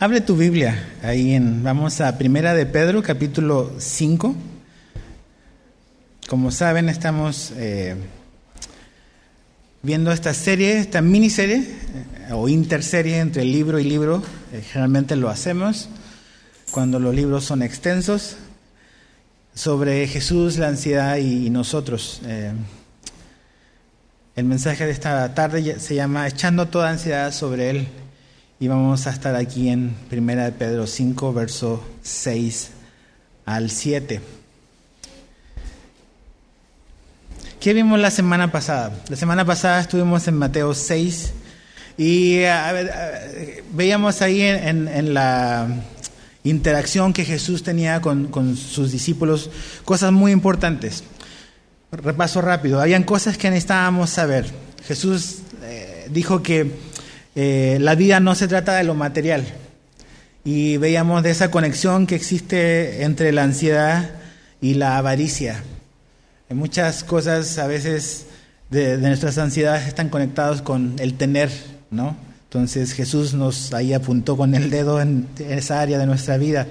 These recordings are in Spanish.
Abre tu Biblia, ahí en, vamos a Primera de Pedro, capítulo 5. Como saben, estamos eh, viendo esta serie, esta miniserie eh, o interserie entre libro y libro. Eh, generalmente lo hacemos cuando los libros son extensos, sobre Jesús, la ansiedad y, nosotros. el mensaje de esta tarde se llama Echando toda ansiedad sobre Él y vamos a estar aquí en 1 de Pedro 5, verso 6 al 7. ¿Qué vimos la semana pasada? La semana pasada estuvimos en Mateo 6 y veíamos ahí en, la interacción que Jesús tenía con, sus discípulos cosas muy importantes. Repaso rápido, habían cosas que necesitábamos saber. Jesús eh, dijo que eh, la vida no se trata de lo material. Y veíamos de esa conexión que existe entre la ansiedad y la avaricia. En muchas cosas a veces de, nuestras ansiedades están conectados con el tener, ¿no? Entonces Jesús nos ahí apuntó con el dedo en esa área de nuestra vida.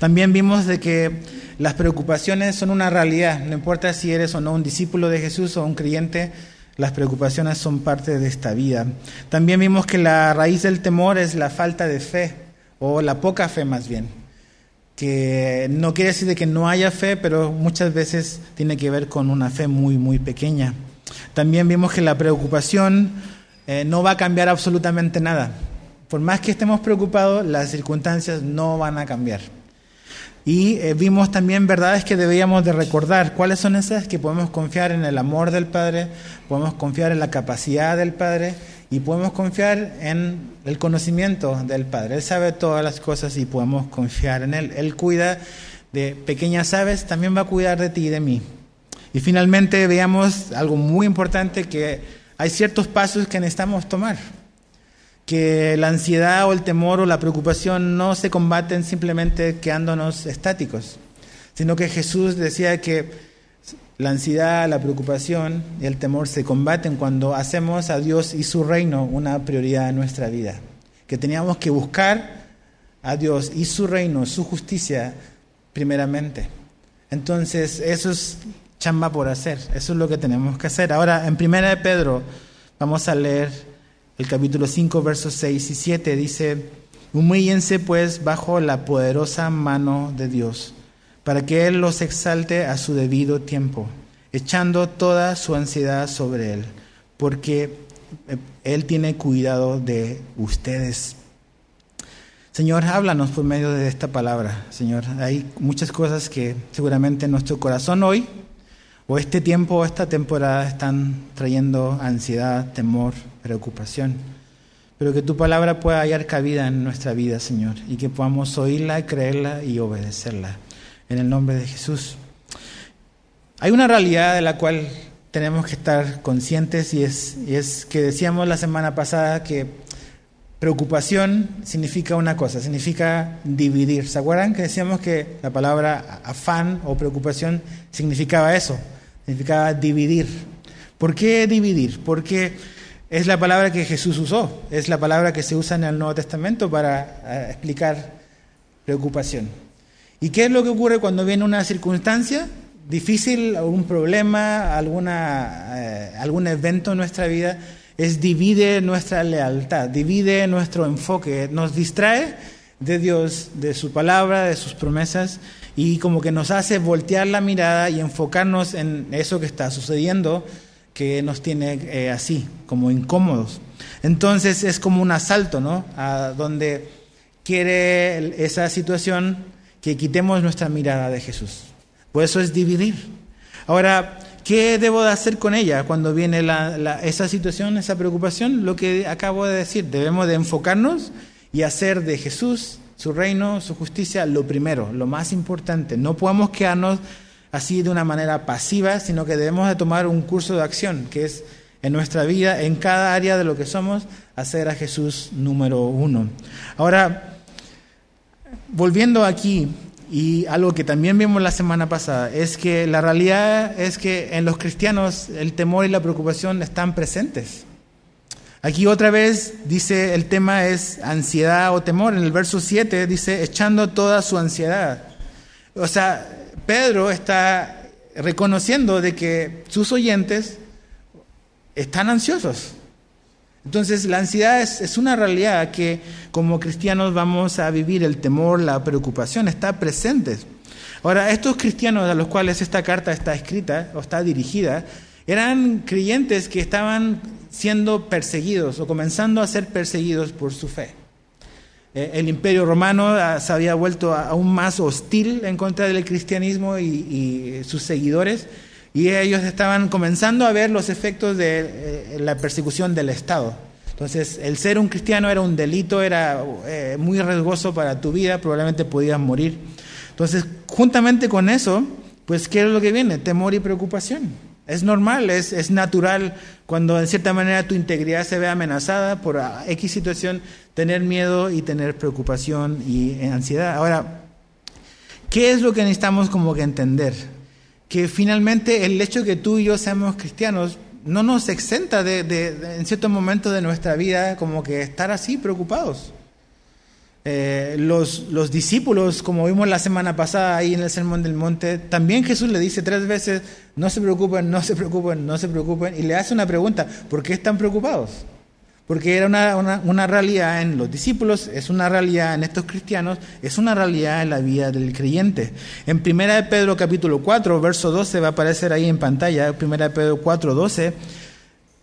También vimos de que las preocupaciones son una realidad, no importa si eres o no un discípulo de Jesús o un creyente, las preocupaciones son parte de esta vida. También vimos que la raíz del temor es la falta de fe, o la poca fe más bien, que no quiere decir de que no haya fe, pero muchas veces tiene que ver con una fe muy, muy pequeña. También vimos que la preocupación eh, no va a cambiar absolutamente nada. Por más que estemos preocupados, las circunstancias no van a cambiar. Y eh, vimos también verdades que debíamos de recordar. ¿Cuáles son esas? Que podemos confiar en el amor del Padre, podemos confiar en la capacidad del Padre y podemos confiar en el conocimiento del Padre. Él sabe todas las cosas y podemos confiar en Él. Él cuida de pequeñas aves, también va a cuidar de ti y de mí. Y finalmente veamos algo muy importante que hay ciertos pasos que necesitamos tomar que la ansiedad o el temor o la preocupación no se combaten simplemente quedándonos estáticos, sino que Jesús decía que la ansiedad, la preocupación y el temor se combaten cuando hacemos a Dios y su reino una prioridad en nuestra vida, que teníamos que buscar a Dios y su reino, su justicia primeramente. Entonces, eso es chamba por hacer, eso es lo que tenemos que hacer. Ahora, en Primera de Pedro, vamos a leer el capítulo 5, versos 6 y 7 dice, humíllense pues bajo la poderosa mano de Dios, para que Él los exalte a su debido tiempo, echando toda su ansiedad sobre Él, porque eh, Él tiene cuidado de ustedes. Señor, háblanos por medio de esta palabra, Señor. Hay muchas cosas que seguramente en nuestro corazón hoy, o este tiempo, o esta temporada, están trayendo ansiedad, temor, preocupación. Pero que tu palabra pueda hallar cabida en nuestra vida, Señor, y que podamos oírla, creerla y obedecerla. En el nombre de Jesús. Hay una realidad de la cual tenemos que estar conscientes y es, y es que decíamos la semana pasada que preocupación significa una cosa, significa dividir. ¿Se acuerdan que decíamos que la palabra afán o preocupación significaba eso? Significaba dividir. ¿Por qué dividir? Porque es la palabra que Jesús usó, es la palabra que se usa en el Nuevo Testamento para eh, explicar preocupación. ¿Y qué es lo que ocurre cuando viene una circunstancia difícil, algún problema, alguna, eh, algún evento en nuestra vida? Es divide nuestra lealtad, divide nuestro enfoque, nos distrae de Dios, de su palabra, de sus promesas, y como que nos hace voltear la mirada y enfocarnos en eso que está sucediendo que nos tiene eh, así, como incómodos. Entonces es como un asalto, ¿no? A donde quiere esa situación que quitemos nuestra mirada de Jesús. Por eso es dividir. Ahora, ¿qué debo de hacer con ella cuando viene esa situación, esa preocupación? Lo que acabo de decir, debemos de enfocarnos y hacer de Jesús, su reino, su justicia, lo primero, lo más importante. No podemos quedarnos así de una manera pasiva, sino que debemos de tomar un curso de acción, que es en nuestra vida, en cada área de lo que somos, hacer a Jesús número uno. Ahora, volviendo aquí, y algo que también vimos la semana pasada, es que la realidad es que en los cristianos el temor y la preocupación están presentes. Aquí otra vez dice el tema es ansiedad o temor. En el verso 7 dice echando toda su ansiedad. O sea, Pedro está reconociendo de que sus oyentes están ansiosos. Entonces la ansiedad es, es, una realidad que como cristianos vamos a vivir, el temor, la preocupación está presente. Ahora, estos cristianos a los cuales esta carta está escrita o está dirigida, eran creyentes que estaban siendo perseguidos o comenzando a ser perseguidos por su fe. Eh, el imperio romano ah, se había vuelto aún más hostil en contra del cristianismo y, sus seguidores, y ellos estaban comenzando a ver los efectos de eh, la persecución del Estado. Entonces, el ser un cristiano era un delito, era eh, muy riesgoso para tu vida, probablemente podías morir. Entonces, juntamente con eso, pues, ¿qué es lo que viene? Temor y preocupación. Es normal, es, es, natural cuando en cierta manera tu integridad se ve amenazada por X situación, tener miedo y tener preocupación y ansiedad. Ahora, ¿qué es lo que necesitamos como que entender? Que finalmente el hecho que tú y yo seamos cristianos no nos exenta de, de en ciertos momentos de nuestra vida como que estar así preocupados. Eh, los, los, discípulos, como vimos la semana pasada ahí en el Sermón del Monte, también Jesús le dice tres veces, no se preocupen, no se preocupen, no se preocupen, y le hace una pregunta, ¿por qué están preocupados? Porque era una, una, una realidad en los discípulos, es una realidad en estos cristianos, es una realidad en la vida del creyente. En 1 de Pedro capítulo 4, verso 12, va a aparecer ahí en pantalla, 1 de Pedro 4, 12,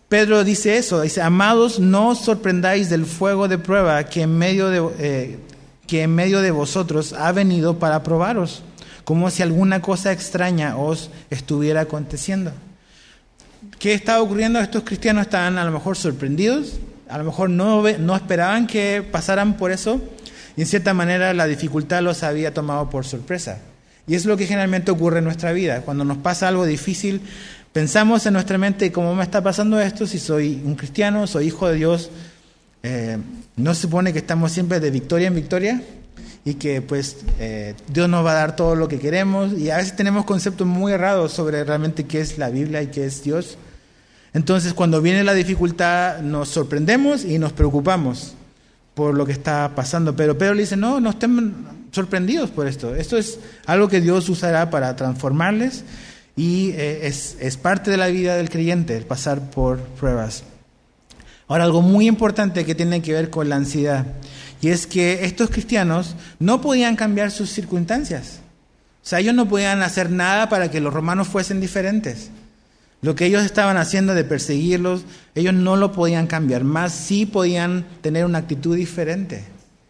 Pedro dice eso, dice, amados, no os sorprendáis del fuego de prueba que en medio de, eh, que en medio de vosotros ha venido para probaros, como si alguna cosa extraña os estuviera aconteciendo. ¿Qué estaba ocurriendo? Estos cristianos estaban a lo mejor sorprendidos, a lo mejor no, no esperaban que pasaran por eso, y en cierta manera la dificultad los había tomado por sorpresa. Y es lo que generalmente ocurre en nuestra vida. Cuando nos pasa algo difícil, Pensamos en nuestra mente, ¿cómo me está pasando esto? Si soy un cristiano, soy hijo de Dios, eh, ¿no se supone que estamos siempre de victoria en victoria? Y que pues eh, Dios nos va a dar todo lo que queremos. Y a veces tenemos conceptos muy errados sobre realmente qué es la Biblia y qué es Dios. Entonces cuando viene la dificultad nos sorprendemos y nos preocupamos por lo que está pasando. Pero Pedro le dice, no, no estén sorprendidos por esto. Esto es algo que Dios usará para transformarles y eh, es, es, parte de la vida del creyente el pasar por pruebas. Ahora, algo muy importante que tiene que ver con la ansiedad, y es que estos cristianos no podían cambiar sus circunstancias. O sea, ellos no podían hacer nada para que los romanos fuesen diferentes. Lo que ellos estaban haciendo de perseguirlos, ellos no lo podían cambiar, más sí podían tener una actitud diferente.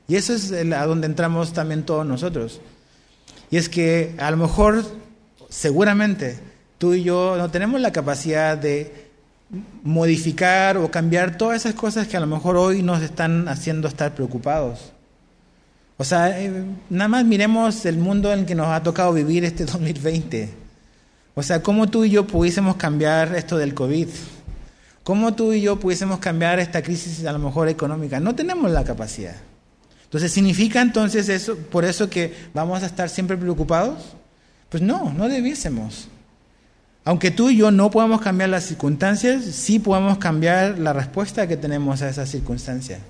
Y eso es a donde entramos también todos nosotros. Y es que a lo mejor seguramente tú y yo no tenemos la capacidad de modificar o cambiar todas esas cosas que a lo mejor hoy nos están haciendo estar preocupados. O sea, eh, nada más miremos el mundo en el que nos ha tocado vivir este 2020. O sea, cómo tú y yo pudiésemos cambiar esto del COVID. ¿Cómo tú y yo pudiésemos cambiar esta crisis a lo mejor económica? No tenemos la capacidad. Entonces, ¿significa entonces eso, por eso que vamos a estar siempre preocupados? Pues no, no debiésemos. Aunque tú y yo no podamos cambiar las circunstancias, sí podemos cambiar la respuesta que tenemos a esas circunstancias.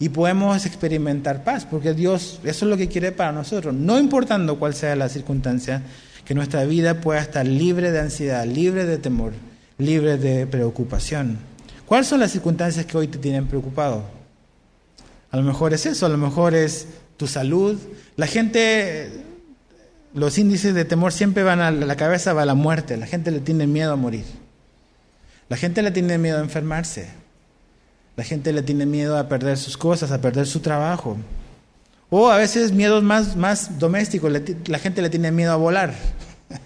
Y podemos experimentar paz, porque Dios, eso es lo que quiere para nosotros. No importando cuál sea la circunstancia, que nuestra vida pueda estar libre de ansiedad, libre de temor, libre de preocupación. ¿Cuáles son las circunstancias que hoy te tienen preocupado? A lo mejor es eso, a lo mejor es tu salud. La gente los índices de temor siempre van a la cabeza, va a la muerte. La gente le tiene miedo a morir. La gente le tiene miedo a enfermarse. La gente le tiene miedo a perder sus cosas, a perder su trabajo. O a veces miedos más, más domésticos. La gente le tiene miedo a volar.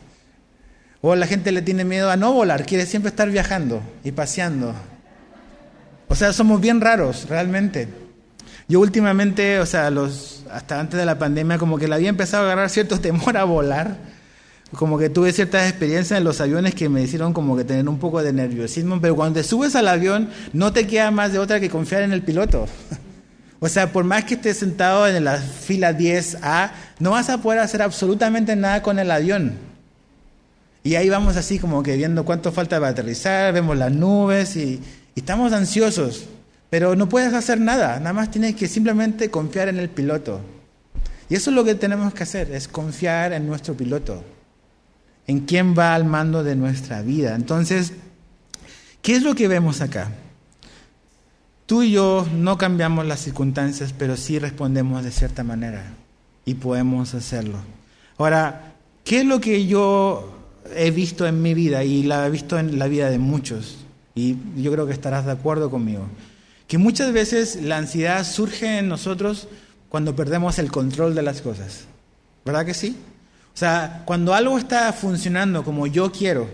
O la gente le tiene miedo a no volar, quiere siempre estar viajando y paseando. O sea, somos bien raros, realmente. Yo últimamente, o sea, los, hasta antes de la pandemia, como que le había empezado a agarrar cierto temor a volar. Como que tuve ciertas experiencias en los aviones que me hicieron como que tener un poco de nerviosismo, pero cuando te subes al avión no te queda más de otra que confiar en el piloto. O sea, por más que estés sentado en la fila 10A, no vas a poder hacer absolutamente nada con el avión. Y ahí vamos así como que viendo cuánto falta para aterrizar, vemos las nubes y, y estamos ansiosos. Pero no puedes hacer nada, nada más tienes que simplemente confiar en el piloto. Y eso es lo que tenemos que hacer, es confiar en nuestro piloto, en quién va al mando de nuestra vida. Entonces, ¿qué es lo que vemos acá? Tú y yo no cambiamos las circunstancias, pero sí respondemos de cierta manera y podemos hacerlo. Ahora, ¿qué es lo que yo he visto en mi vida y la he visto en la vida de muchos? Y yo creo que estarás de acuerdo conmigo que muchas veces la ansiedad surge en nosotros cuando perdemos el control de las cosas. ¿Verdad que sí? O sea, cuando algo está funcionando como yo quiero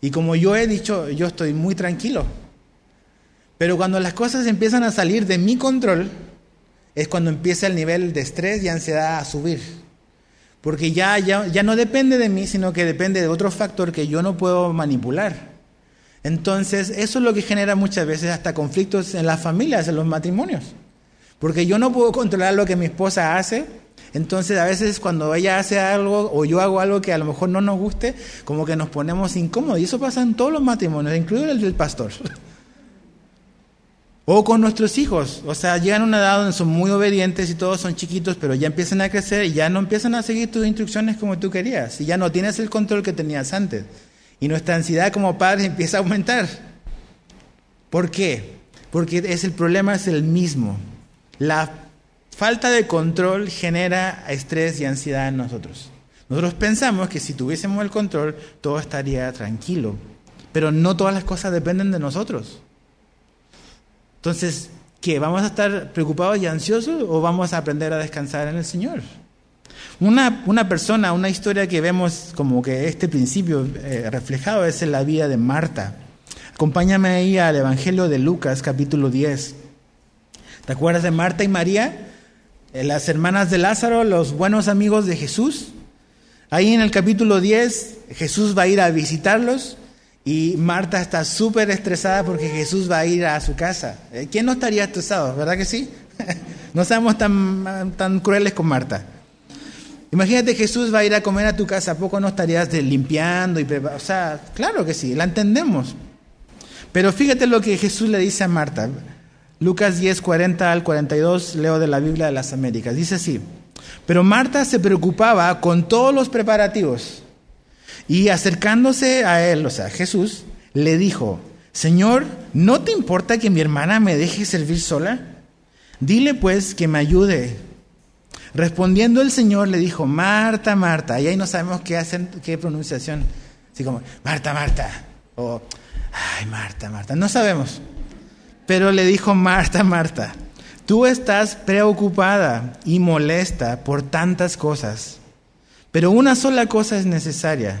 y como yo he dicho, yo estoy muy tranquilo. Pero cuando las cosas empiezan a salir de mi control, es cuando empieza el nivel de estrés y ansiedad a subir. Porque ya, ya, ya no depende de mí, sino que depende de otro factor que yo no puedo manipular. Entonces, eso es lo que genera muchas veces hasta conflictos en las familias, en los matrimonios. Porque yo no puedo controlar lo que mi esposa hace. Entonces, a veces cuando ella hace algo o yo hago algo que a lo mejor no nos guste, como que nos ponemos incómodos. Y eso pasa en todos los matrimonios, incluido el del pastor. O con nuestros hijos, o sea, llegan a una edad donde son muy obedientes y todos son chiquitos, pero ya empiezan a crecer y ya no empiezan a seguir tus instrucciones como tú querías, y ya no tienes el control que tenías antes. Y nuestra ansiedad como padres empieza a aumentar. ¿Por qué? Porque es el problema es el mismo. La falta de control genera estrés y ansiedad en nosotros. Nosotros pensamos que si tuviésemos el control todo estaría tranquilo, pero no todas las cosas dependen de nosotros. Entonces, ¿qué? ¿Vamos a estar preocupados y ansiosos o vamos a aprender a descansar en el Señor? Una, una, persona, una historia que vemos como que este principio eh, reflejado es en la vida de Marta. Acompáñame ahí al Evangelio de Lucas, capítulo 10. ¿Te acuerdas de Marta y María? Eh, las hermanas de Lázaro, los buenos amigos de Jesús. Ahí en el capítulo 10, Jesús va a ir a visitarlos y Marta está súper estresada porque Jesús va a ir a su casa. Eh, ¿Quién no estaría estresado? ¿Verdad que sí? no seamos tan, tan crueles con Marta. Imagínate Jesús va a ir a comer a tu casa, ¿a poco no estarías limpiando y O sea, claro que sí, la entendemos. Pero fíjate lo que Jesús le dice a Marta. Lucas 10, 40 al 42, leo de la Biblia de las Américas. Dice así, pero Marta se preocupaba con todos los preparativos y acercándose a él, o sea, Jesús, le dijo, Señor, ¿no te importa que mi hermana me deje servir sola? Dile pues que me ayude. Respondiendo el Señor le dijo, Marta, Marta, y ahí no sabemos qué hacen, qué pronunciación, así como, Marta, Marta, o, ay, Marta, Marta, no sabemos. Pero le dijo, Marta, Marta, tú estás preocupada y molesta por tantas cosas, pero una sola cosa es necesaria.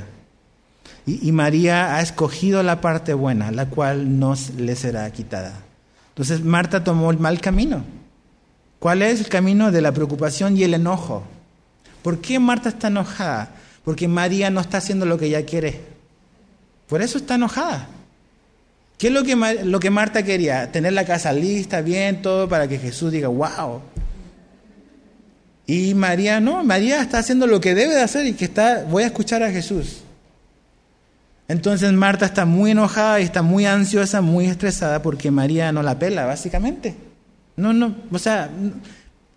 Y, y María ha escogido la parte buena, la cual no le será quitada. Entonces Marta tomó el mal camino. ¿Cuál es el camino de la preocupación y el enojo? ¿Por qué Marta está enojada? Porque María no está haciendo lo que ella quiere. Por eso está enojada. ¿Qué es lo que, Marta quería? Tener la casa lista, bien, todo, para que Jesús diga, wow. Y María no, María está haciendo lo que debe de hacer y que está, voy a escuchar a Jesús. Entonces Marta está muy enojada y está muy ansiosa, muy estresada porque María no la pela, básicamente. No, no, o sea,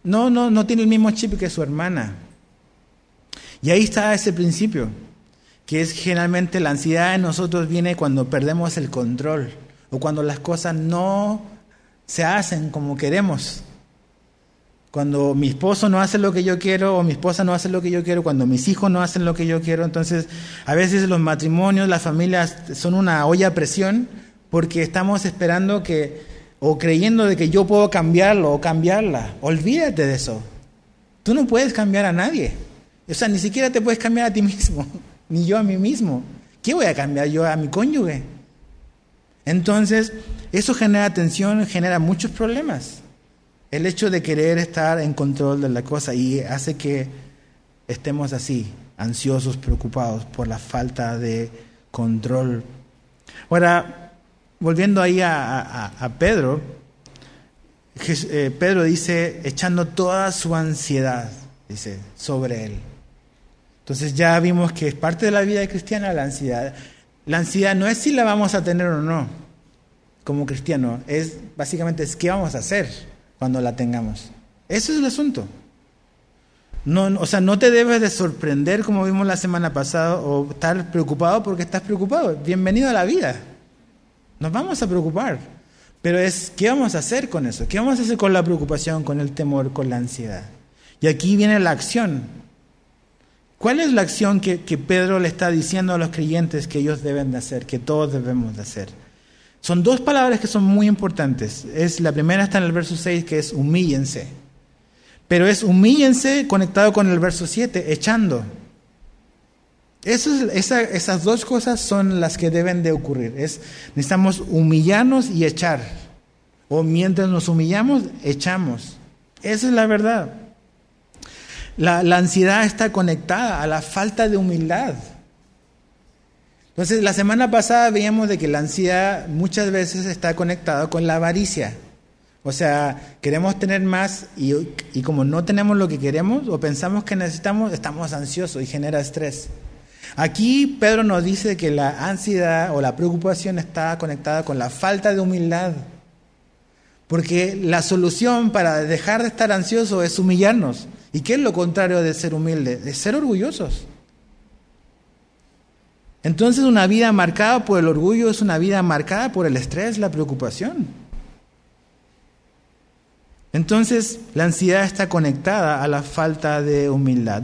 no, no, no tiene el mismo chip que su hermana. Y ahí está ese principio, que es generalmente la ansiedad en nosotros viene cuando perdemos el control o cuando las cosas no se hacen como queremos. Cuando mi esposo no hace lo que yo quiero o mi esposa no hace lo que yo quiero, cuando mis hijos no hacen lo que yo quiero, entonces a veces los matrimonios, las familias son una olla a presión porque estamos esperando que o creyendo de que yo puedo cambiarlo o cambiarla. Olvídate de eso. Tú no puedes cambiar a nadie. O sea, ni siquiera te puedes cambiar a ti mismo, ni yo a mí mismo. ¿Qué voy a cambiar yo a mi cónyuge? Entonces, eso genera tensión, genera muchos problemas. El hecho de querer estar en control de la cosa y hace que estemos así, ansiosos, preocupados por la falta de control. Ahora, volviendo ahí a, Pedro, eh, Pedro dice, echando toda su ansiedad, dice, sobre él. Entonces ya vimos que es parte de la vida cristiana la ansiedad. La ansiedad no es si la vamos a tener o no. como cristiano es básicamente es qué vamos a hacer cuando la tengamos. Ese es el asunto. No, o sea, no te debes de sorprender como vimos la semana pasada o estar preocupado porque estás preocupado. Bienvenido a la vida. Nos vamos a preocupar. Pero es, ¿qué vamos a hacer con eso? ¿Qué vamos a hacer con la preocupación, con el temor, con la ansiedad? Y aquí viene la acción. ¿Cuál es la acción que, Pedro le está diciendo a los creyentes que ellos deben de hacer, que todos debemos de hacer? Son dos palabras que son muy importantes. Es, la primera está en el verso 6, que es humíllense. Pero es humíllense conectado con el verso 7, echando. Eso esas dos cosas son las que deben de ocurrir. Es, necesitamos humillarnos y echar. O mientras nos humillamos, echamos. Esa es la verdad. La, la ansiedad está conectada a la falta de humildad. Entonces, la semana pasada veíamos de que la ansiedad muchas veces está conectada con la avaricia. O sea, queremos tener más y, y, como no tenemos lo que queremos o pensamos que necesitamos, estamos ansiosos y genera estrés. Aquí Pedro nos dice que la ansiedad o la preocupación está conectada con la falta de humildad. Porque la solución para dejar de estar ansioso es humillarnos. ¿Y qué es lo contrario de ser humilde? De ser orgullosos. Entonces una vida marcada por el orgullo es una vida marcada por el estrés, la preocupación. Entonces la ansiedad está conectada a la falta de humildad.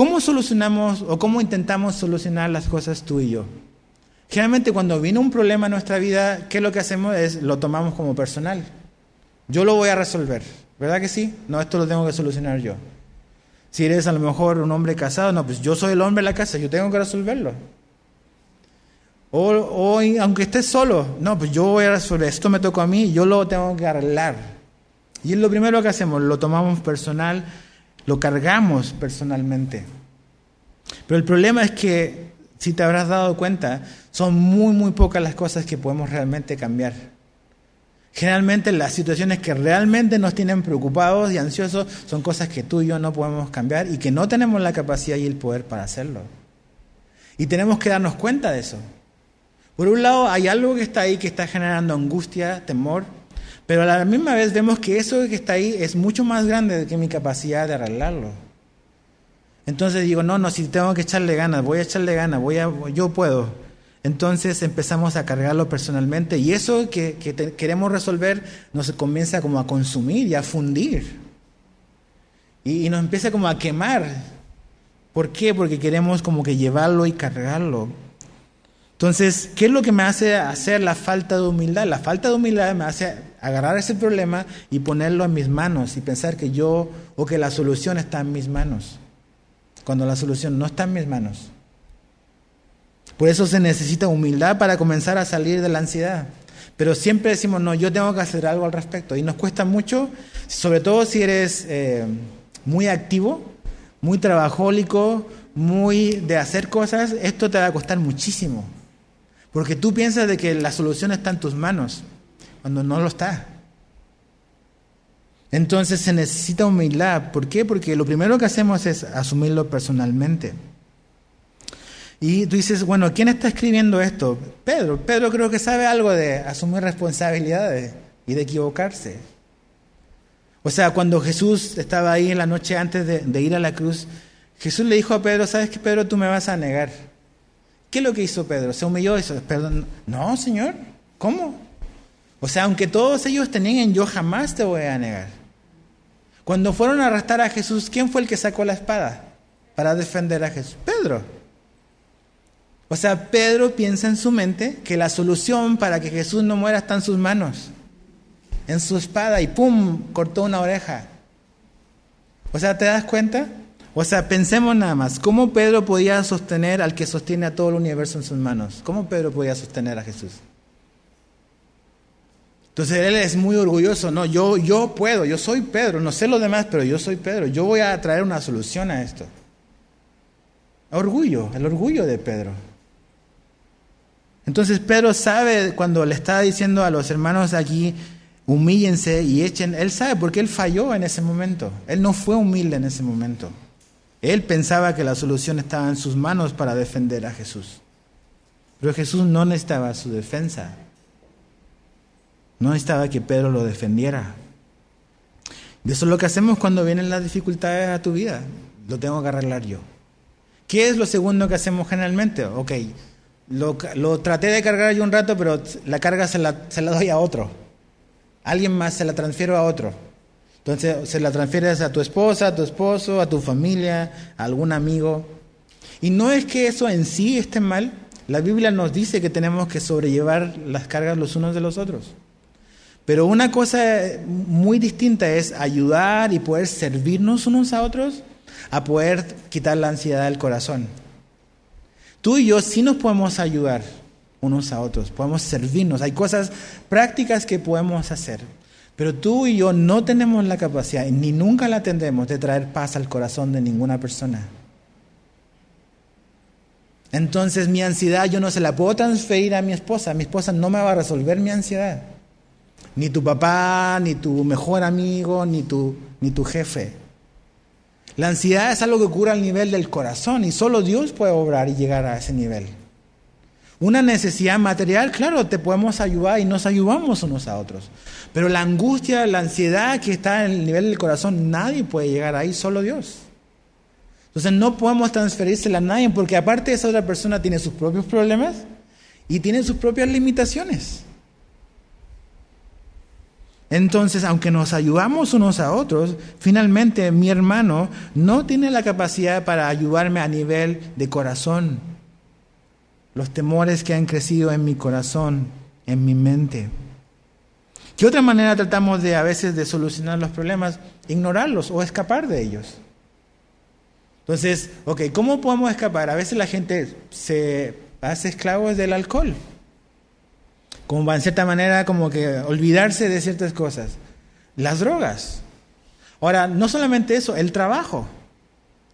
¿Cómo solucionamos o cómo intentamos solucionar las cosas tú y yo? Generalmente cuando viene un problema en nuestra vida, ¿qué es lo que hacemos? Es lo tomamos como personal. Yo lo voy a resolver, ¿verdad que sí? No, esto lo tengo que solucionar yo. Si eres a lo mejor un hombre casado, no, pues yo soy el hombre de la casa, yo tengo que resolverlo. O, aunque estés solo, no, pues yo voy a resolver, esto me tocó a mí, yo lo tengo que arreglar. Y es lo primero que hacemos, lo tomamos personal, lo cargamos personalmente. Pero el problema es que, si te habrás dado cuenta, son muy, muy pocas las cosas que podemos realmente cambiar. Generalmente las situaciones que realmente nos tienen preocupados y ansiosos son cosas que tú y yo no podemos cambiar y que no tenemos la capacidad y el poder para hacerlo. Y tenemos que darnos cuenta de eso. Por un lado, hay algo que está ahí que está generando angustia, temor, pero a la misma vez vemos que eso que está ahí es mucho más grande que mi capacidad de arreglarlo. Entonces digo, no, no, si tengo que echarle ganas, voy a echarle ganas, voy a, yo puedo. Entonces empezamos a cargarlo personalmente y eso que, queremos resolver nos comienza como a consumir y a fundir. Y, y nos empieza como a quemar. ¿Por qué? Porque queremos como que llevarlo y cargarlo. Entonces, ¿qué es lo que me hace hacer la falta de humildad? La falta de humildad me hace agarrar ese problema y ponerlo en mis manos y pensar que yo o que la solución está en mis manos, cuando la solución no está en mis manos. Por eso se necesita humildad para comenzar a salir de la ansiedad. Pero siempre decimos, no, yo tengo que hacer algo al respecto. Y nos cuesta mucho, sobre todo si eres eh, muy activo, muy trabajólico, muy de hacer cosas, esto te va a costar muchísimo. Porque tú piensas de que la solución está en tus manos, cuando no lo está. Entonces se necesita humildad. ¿Por qué? Porque lo primero que hacemos es asumirlo personalmente. Y tú dices, bueno, ¿quién está escribiendo esto? Pedro. Pedro creo que sabe algo de asumir responsabilidades y de equivocarse. O sea, cuando Jesús estaba ahí en la noche antes de, ir a la cruz, Jesús le dijo a Pedro, ¿sabes qué, Pedro? Tú me vas a negar. ¿Qué es lo que hizo Pedro? ¿Se humilló y perdón? No, Señor, ¿cómo? O sea, aunque todos ellos tenían, yo jamás te voy a negar. Cuando fueron a arrestar a Jesús, ¿quién fue el que sacó la espada para defender a Jesús? Pedro. O sea, Pedro piensa en su mente que la solución para que Jesús no muera está en sus manos, en su espada, y ¡pum! cortó una oreja. O sea, ¿te das cuenta? O sea, pensemos nada más, ¿cómo Pedro podía sostener al que sostiene a todo el universo en sus manos? ¿Cómo Pedro podía sostener a Jesús? Entonces él es muy orgulloso, no, yo, yo puedo, yo soy Pedro, no sé lo demás, pero yo soy Pedro, yo voy a traer una solución a esto. Orgullo, el orgullo de Pedro. Entonces Pedro sabe cuando le está diciendo a los hermanos aquí, humíllense y echen, él sabe porque él falló en ese momento, él no fue humilde en ese momento. Él pensaba que la solución estaba en sus manos para defender a Jesús. Pero Jesús no necesitaba su defensa. No necesitaba que Pedro lo defendiera. Y eso es lo que hacemos cuando vienen las dificultades a tu vida. Lo tengo que arreglar yo. ¿Qué es lo segundo que hacemos generalmente? Ok, lo, traté de cargar yo un rato, pero la carga se la, se la doy a otro. Alguien más se la transfiero a otro. Entonces se la transfieres a tu esposa, a tu esposo, a tu familia, a algún amigo. Y no es que eso en sí esté mal. La Biblia nos dice que tenemos que sobrellevar las cargas los unos de los otros. Pero una cosa muy distinta es ayudar y poder servirnos unos a otros a poder quitar la ansiedad del corazón. Tú y yo sí nos podemos ayudar unos a otros, podemos servirnos. Hay cosas prácticas que podemos hacer. Pero tú y yo no tenemos la capacidad, ni nunca la tendremos, de traer paz al corazón de ninguna persona. Entonces mi ansiedad yo no se la puedo transferir a mi esposa. Mi esposa no me va a resolver mi ansiedad. Ni tu papá, ni tu mejor amigo, ni tu, ni tu jefe. La ansiedad es algo que cura al nivel del corazón y solo Dios puede obrar y llegar a ese nivel. Una necesidad material, claro, te podemos ayudar y nos ayudamos unos a otros. Pero la angustia, la ansiedad que está en el nivel del corazón, nadie puede llegar ahí, solo Dios. Entonces no podemos transferírsela a nadie porque aparte esa otra persona tiene sus propios problemas y tiene sus propias limitaciones. Entonces, aunque nos ayudamos unos a otros, finalmente mi hermano no tiene la capacidad para ayudarme a nivel de corazón. Los temores que han crecido en mi corazón, en mi mente. ¿Qué otra manera tratamos de a veces de solucionar los problemas? Ignorarlos o escapar de ellos. Entonces, ok, ¿cómo podemos escapar? A veces la gente se hace esclavos del alcohol como en cierta manera como que olvidarse de ciertas cosas. Las drogas. Ahora, no solamente eso, el trabajo.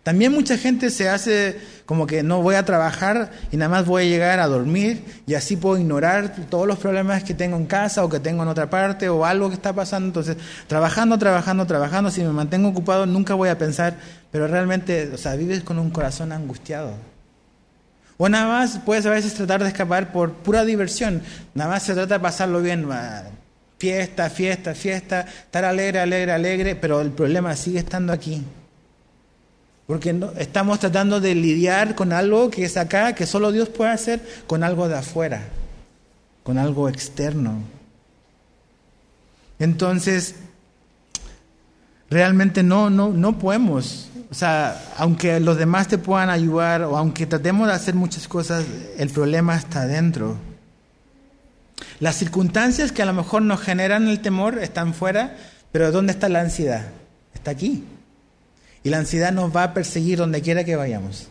También mucha gente se hace como que no voy a trabajar y nada más voy a llegar a dormir y así puedo ignorar todos los problemas que tengo en casa o que tengo en otra parte o algo que está pasando. Entonces, trabajando, trabajando, trabajando, si me mantengo ocupado nunca voy a pensar, pero realmente, o sea, vives con un corazón angustiado. O nada más puedes a veces tratar de escapar por pura diversión. Nada más se trata de pasarlo bien. Fiesta, fiesta, fiesta, estar alegre, alegre, alegre, pero el problema sigue estando aquí. Porque no, estamos tratando de lidiar con algo que es acá, que solo Dios puede hacer, con algo de afuera, con algo externo. Entonces, realmente no, no, no podemos o sea, aunque los demás te puedan ayudar o aunque tratemos de hacer muchas cosas, el problema está dentro. Las circunstancias que a lo mejor nos generan el temor están fuera, pero ¿dónde está la ansiedad? Está aquí. Y la ansiedad nos va a perseguir donde quiera que vayamos.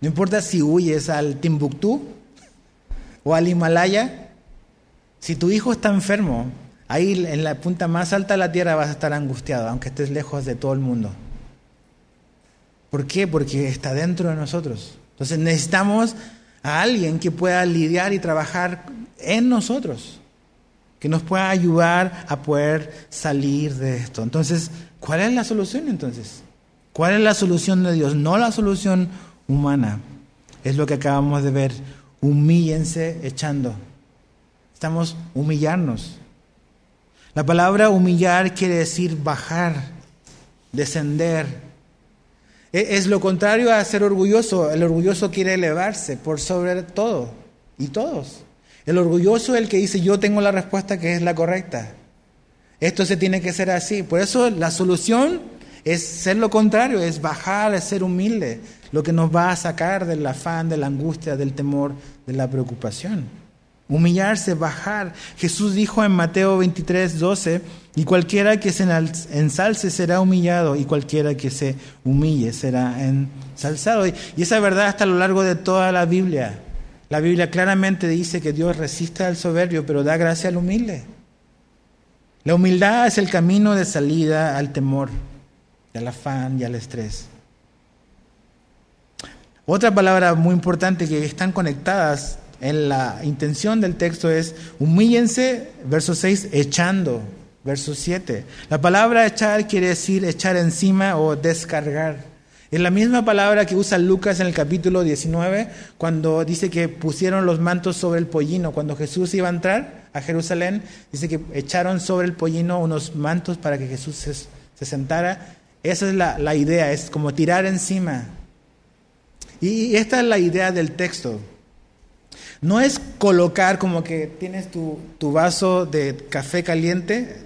No importa si huyes al Timbuktu o al Himalaya, si tu hijo está enfermo, ahí en la punta más alta de la tierra vas a estar angustiado, aunque estés lejos de todo el mundo. ¿Por qué? Porque está dentro de nosotros. Entonces necesitamos a alguien que pueda lidiar y trabajar en nosotros, que nos pueda ayudar a poder salir de esto. Entonces, ¿cuál es la solución entonces? ¿Cuál es la solución de Dios? No la solución humana. Es lo que acabamos de ver. Humíllense echando. Estamos humillarnos. La palabra humillar quiere decir bajar, descender, es lo contrario a ser orgulloso. El orgulloso quiere elevarse por sobre todo y todos. El orgulloso es el que dice yo tengo la respuesta que es la correcta. Esto se tiene que ser así. Por eso la solución es ser lo contrario, es bajar, es ser humilde, lo que nos va a sacar del afán, de la angustia, del temor, de la preocupación. Humillarse, bajar. Jesús dijo en Mateo 23, 12, y cualquiera que se ensalce será humillado, y cualquiera que se humille será ensalzado. Y esa verdad está a lo largo de toda la Biblia. La Biblia claramente dice que Dios resiste al soberbio, pero da gracia al humilde. La humildad es el camino de salida al temor, al afán y al estrés. Otra palabra muy importante que están conectadas en la intención del texto es humíllense, verso 6, echando, verso 7. La palabra echar quiere decir echar encima o descargar. Es la misma palabra que usa Lucas en el capítulo 19 cuando dice que pusieron los mantos sobre el pollino. Cuando Jesús iba a entrar a Jerusalén, dice que echaron sobre el pollino unos mantos para que Jesús se, sentara. Esa es la, la, idea, es como tirar encima. Y esta es la idea del texto. No es colocar como que tienes tu, tu vaso de café caliente,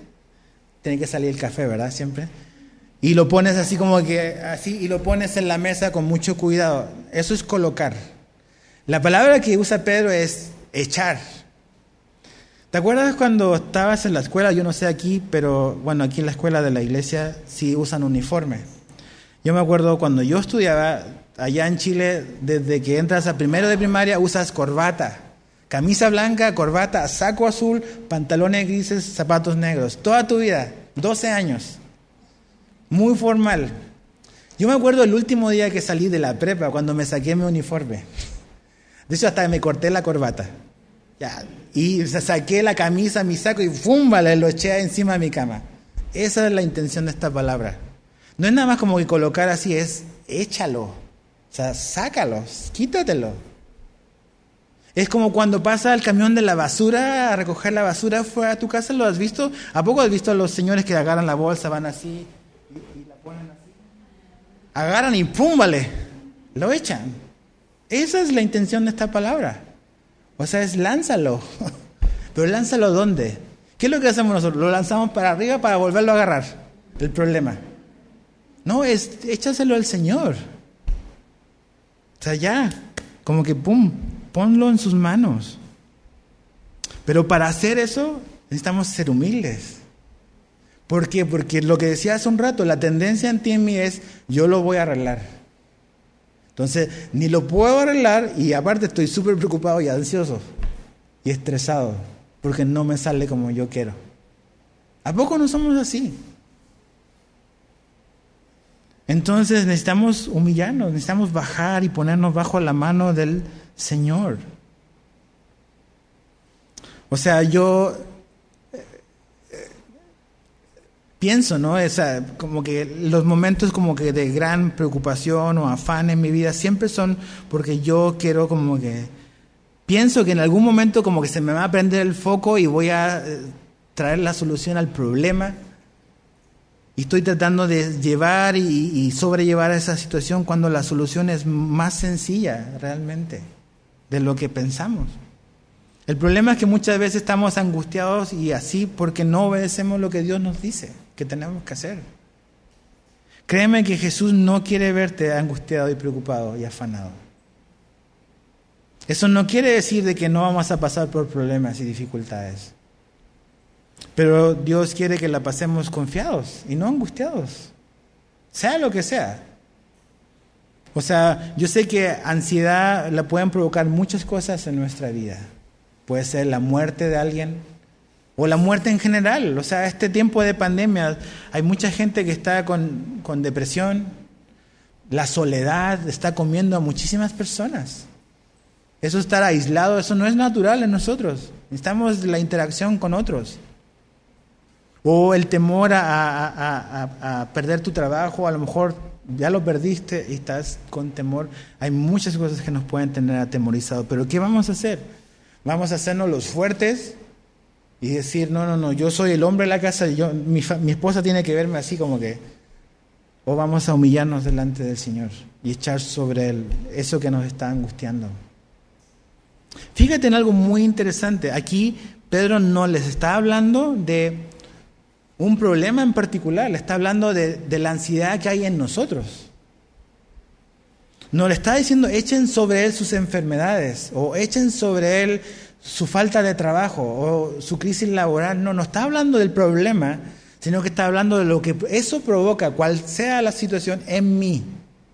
tiene que salir el café, ¿verdad? Siempre. Y lo pones así como que, así, y lo pones en la mesa con mucho cuidado. Eso es colocar. La palabra que usa Pedro es echar. ¿Te acuerdas cuando estabas en la escuela? Yo no sé aquí, pero bueno, aquí en la escuela de la iglesia sí usan uniforme. Yo me acuerdo cuando yo estudiaba allá en Chile, desde que entras a primero de primaria usas corbata. Camisa blanca, corbata, saco azul, pantalones grises, zapatos negros. Toda tu vida, 12 años. Muy formal. Yo me acuerdo el último día que salí de la prepa, cuando me saqué mi uniforme. De hecho, hasta me corté la corbata. Ya, y saqué la camisa, mi saco y ¡fum! Vale, lo eché encima de mi cama. Esa es la intención de esta palabra. No es nada más como que colocar así, es échalo. O sea, sácalo, quítatelo. Es como cuando pasa el camión de la basura a recoger la basura fuera de tu casa, ¿lo has visto? ¿A poco has visto a los señores que agarran la bolsa, van así y, la ponen así? Agarran y ¡pum! Vale, lo echan. Esa es la intención de esta palabra. O sea, es lánzalo. Pero lánzalo ¿dónde? ¿Qué es lo que hacemos nosotros? Lo lanzamos para arriba para volverlo a agarrar. El problema. No, es échaselo al Señor. Sea, ya, como que pum, ponlo en sus manos. Pero para hacer eso necesitamos ser humildes. ¿Por qué? Porque lo que decía hace un rato, la tendencia en ti en mí es, yo lo voy a arreglar. Entonces, ni lo puedo arreglar y aparte estoy súper preocupado y ansioso y estresado porque no me sale como yo quiero. ¿A poco no somos así? Entonces necesitamos humillarnos, necesitamos bajar y ponernos bajo la mano del Señor. O sea, yo pienso, ¿no? Como que los momentos como que de gran preocupación o afán en mi vida siempre son porque yo quiero como que pienso que en algún momento como que se me va a prender el foco y voy a eh, traer la solución al problema. Y estoy tratando de llevar y, y sobrellevar esa situación cuando la solución es más sencilla realmente de lo que pensamos. El problema es que muchas veces estamos angustiados y así porque no obedecemos lo que Dios nos dice que tenemos que hacer. Créeme que Jesús no quiere verte angustiado y preocupado y afanado. Eso no quiere decir de que no vamos a pasar por problemas y dificultades. Pero Dios quiere que la pasemos confiados y no angustiados. Sea lo que sea. O sea, yo sé que ansiedad la pueden provocar muchas cosas en nuestra vida. Puede ser la muerte de alguien, o la muerte en general. O sea, este tiempo de pandemia hay mucha gente que está con, con depresión, la soledad está comiendo a muchísimas personas. Eso estar aislado, eso no es natural en nosotros. Necesitamos la interacción con otros. O el temor a, a, a, perder tu trabajo, a lo mejor ya lo perdiste y estás con temor. Hay muchas cosas que nos pueden tener atemorizados. Pero ¿qué vamos a hacer? ¿Vamos a hacernos los fuertes y decir, no, no, no, yo soy el hombre de la casa, yo, mi, mi esposa tiene que verme así como que, o vamos a humillarnos delante del Señor y echar sobre él eso que nos está angustiando. Fíjate en algo muy interesante, aquí Pedro no les está hablando de un problema en particular, le está hablando de, la ansiedad que hay en nosotros. No le está diciendo echen sobre él sus enfermedades o echen sobre él su falta de trabajo o su crisis laboral, no, no está hablando del problema, sino que está hablando de lo que eso provoca, cual sea la situación en mí,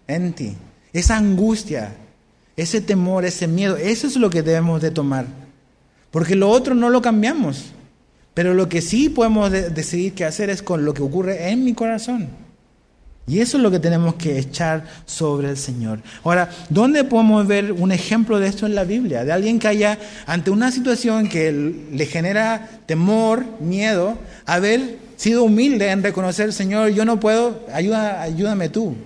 en ti. Esa angustia, ese temor, ese miedo, eso es lo que debemos de tomar. Porque lo otro no lo cambiamos. Pero lo que sí podemos decidir qué hacer es con lo que ocurre en mi corazón. Y eso es lo que tenemos que echar sobre el Señor. Ahora, ¿dónde podemos ver un ejemplo de esto en la Biblia? De alguien que haya, ante una situación que le genera temor, miedo, haber sido humilde en reconocer, Señor, yo no puedo, ayuda, ayúdame tú.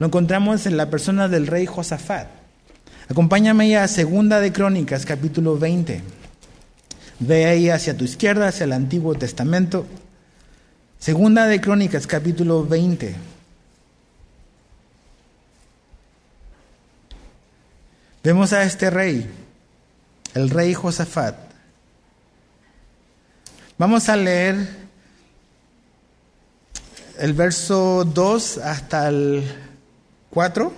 Lo encontramos en la persona del rey Josafat. Acompáñame ya a Segunda de Crónicas, capítulo 20. Ve ahí hacia tu izquierda, hacia el Antiguo Testamento. Segunda de Crónicas, capítulo 20. Vemos a este rey, el rey Josafat. Vamos a leer el verso 2 hasta el 4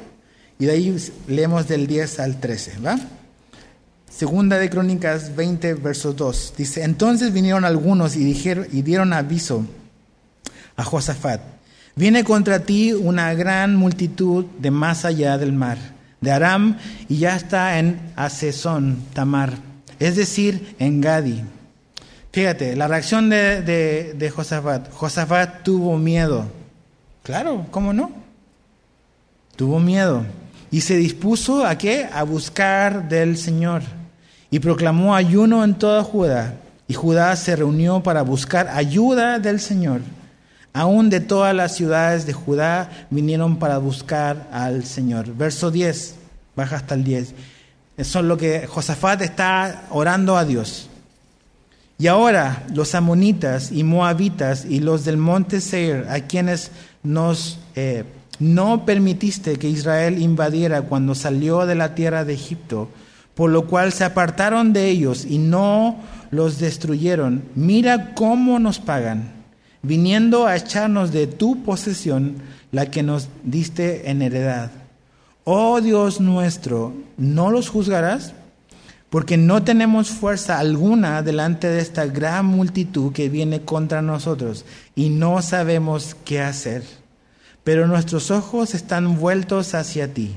y de ahí leemos del 10 al 13, ¿va? Segunda de Crónicas 20, verso 2. Dice, entonces vinieron algunos y, dijeron, y dieron aviso a Josafat, viene contra ti una gran multitud de más allá del mar, de Aram, y ya está en Asesón, Tamar, es decir, en Gadi. Fíjate, la reacción de, de, de Josafat. Josafat tuvo miedo. Claro, ¿cómo no? Tuvo miedo. Y se dispuso a qué? A buscar del Señor y proclamó ayuno en toda Judá. Y Judá se reunió para buscar ayuda del Señor. Aún de todas las ciudades de Judá vinieron para buscar al Señor. Verso 10, baja hasta el 10. Eso es lo que Josafat está orando a Dios. Y ahora los amonitas y moabitas y los del monte Seir, a quienes nos eh, no permitiste que Israel invadiera cuando salió de la tierra de Egipto, por lo cual se apartaron de ellos y no los destruyeron. Mira cómo nos pagan, viniendo a echarnos de tu posesión la que nos diste en heredad. Oh Dios nuestro, ¿no los juzgarás? Porque no tenemos fuerza alguna delante de esta gran multitud que viene contra nosotros y no sabemos qué hacer. Pero nuestros ojos están vueltos hacia ti.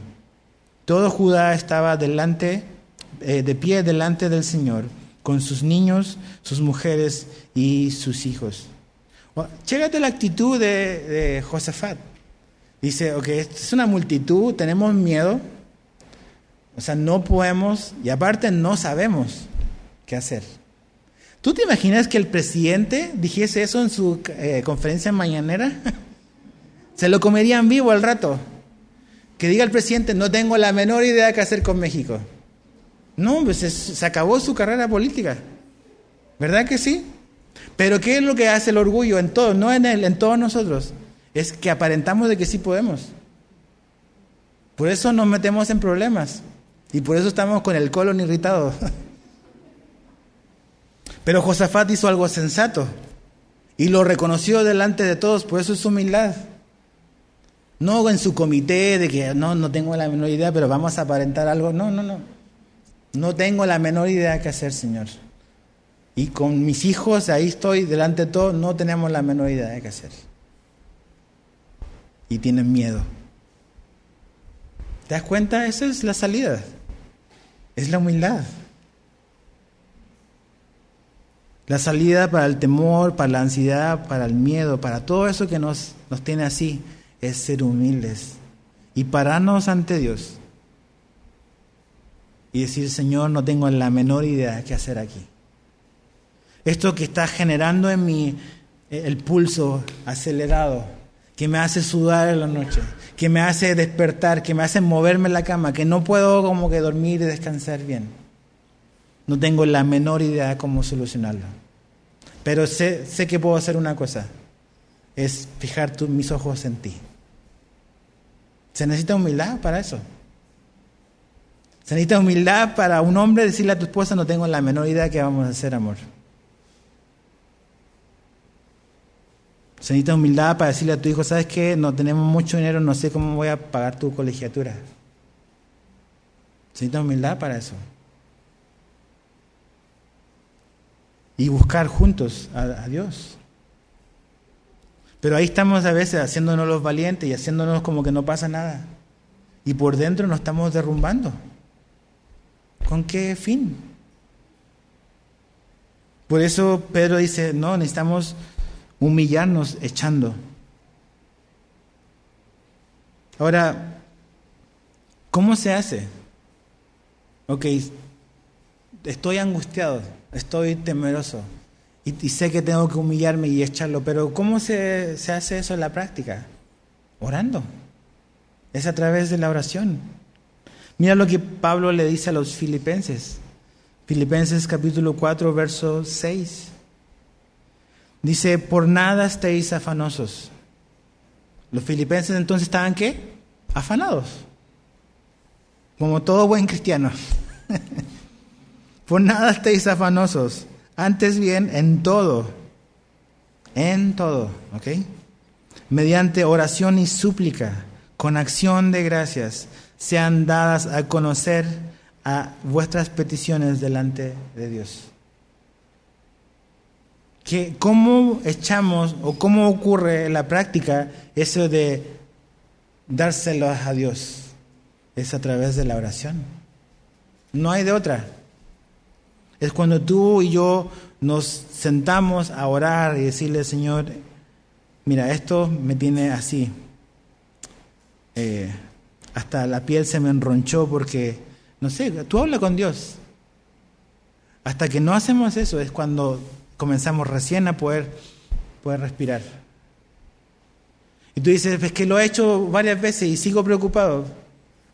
Todo Judá estaba delante eh, de pie delante del Señor con sus niños, sus mujeres y sus hijos. Chécate la actitud de, Josafat. Dice, ok, es una multitud, tenemos miedo, o sea, no podemos, y aparte no sabemos qué hacer. ¿Tú te imaginas que el presidente dijese eso en su eh, conferencia mañanera? Se lo comerían vivo al rato. Que diga el presidente, no tengo la menor idea qué hacer con México. No, pues se acabó su carrera política. ¿Verdad que sí? Pero ¿qué es lo que hace el orgullo en todos, no en él, en todos nosotros? Es que aparentamos de que sí podemos. Por eso nos metemos en problemas. Y por eso estamos con el colon irritado. Pero Josafat hizo algo sensato. Y lo reconoció delante de todos, por eso es humildad. No en su comité de que no, no tengo la menor idea, pero vamos a aparentar algo. No, no, no. No tengo la menor idea qué hacer, Señor. Y con mis hijos, ahí estoy delante de todo, no tenemos la menor idea de qué hacer. Y tienen miedo. ¿Te das cuenta? Esa es la salida. Es la humildad. La salida para el temor, para la ansiedad, para el miedo, para todo eso que nos, nos tiene así, es ser humildes y pararnos ante Dios y decir, Señor, no tengo la menor idea de qué hacer aquí. Esto que está generando en mí eh, el pulso acelerado, que me hace sudar en la noche, que me hace despertar, que me hace moverme en la cama, que no puedo como que dormir y descansar bien. No tengo la menor idea de cómo solucionarlo. Pero sé, sé que puedo hacer una cosa, es fijar mis ojos en ti. Se necesita humildad para eso. Se necesita humildad para un hombre decirle a tu esposa, no tengo la menor idea de qué vamos a hacer, amor. Se necesita humildad para decirle a tu hijo, ¿sabes qué? No tenemos mucho dinero, no sé cómo voy a pagar tu colegiatura. Se necesita humildad para eso. Y buscar juntos a, a Dios. Pero ahí estamos a veces haciéndonos los valientes y haciéndonos como que no pasa nada. Y por dentro nos estamos derrumbando. ¿Con qué fin? Por eso Pedro dice, no, necesitamos humillarnos echando. Ahora, ¿cómo se hace? Ok, estoy angustiado, estoy temeroso y, sé que tengo que humillarme y echarlo, pero ¿cómo se, se hace eso en la práctica? Orando. Es a través de la oración. Mira lo que Pablo le dice a los filipenses. Filipenses capítulo 4, verso 6. Dice, por nada estéis afanosos. Los filipenses entonces estaban qué? Afanados. Como todo buen cristiano. por nada estéis afanosos. Antes bien, en todo. En todo, ¿ok? Mediante oración y súplica, con acción de gracias, sean dadas a conocer a vuestras peticiones delante de Dios. ¿Cómo echamos o cómo ocurre en la práctica eso de dárselos a Dios? Es a través de la oración. No hay de otra. Es cuando tú y yo nos sentamos a orar y decirle, Señor, mira, esto me tiene así. Eh, hasta la piel se me enronchó porque, no sé, tú habla con Dios. Hasta que no hacemos eso es cuando comenzamos recién a poder, poder respirar. Y tú dices, es que lo he hecho varias veces y sigo preocupado.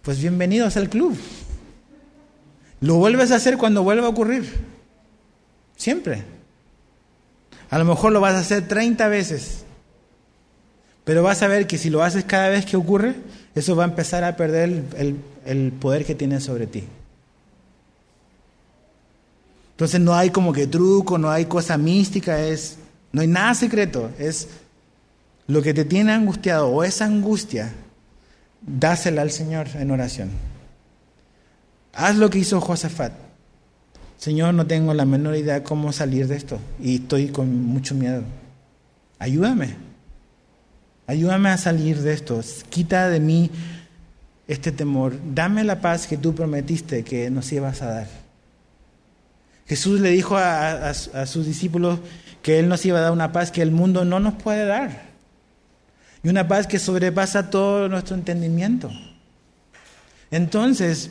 Pues bienvenidos al club. Lo vuelves a hacer cuando vuelva a ocurrir. Siempre. A lo mejor lo vas a hacer 30 veces. Pero vas a ver que si lo haces cada vez que ocurre, eso va a empezar a perder el, poder que tiene sobre ti. Entonces no hay como que truco, no hay cosa mística, es, no hay nada secreto, es lo que te tiene angustiado o esa angustia, dásela al Señor en oración. Haz lo que hizo Josafat. Señor, no tengo la menor idea cómo salir de esto y estoy con mucho miedo. Ayúdame. Ayúdame a salir de esto. Quita de mí este temor. Dame la paz que tú prometiste que nos ibas a dar. Jesús le dijo a, sus discípulos que Él nos iba a dar una paz que el mundo no nos puede dar. Y una paz que sobrepasa todo nuestro entendimiento. Entonces,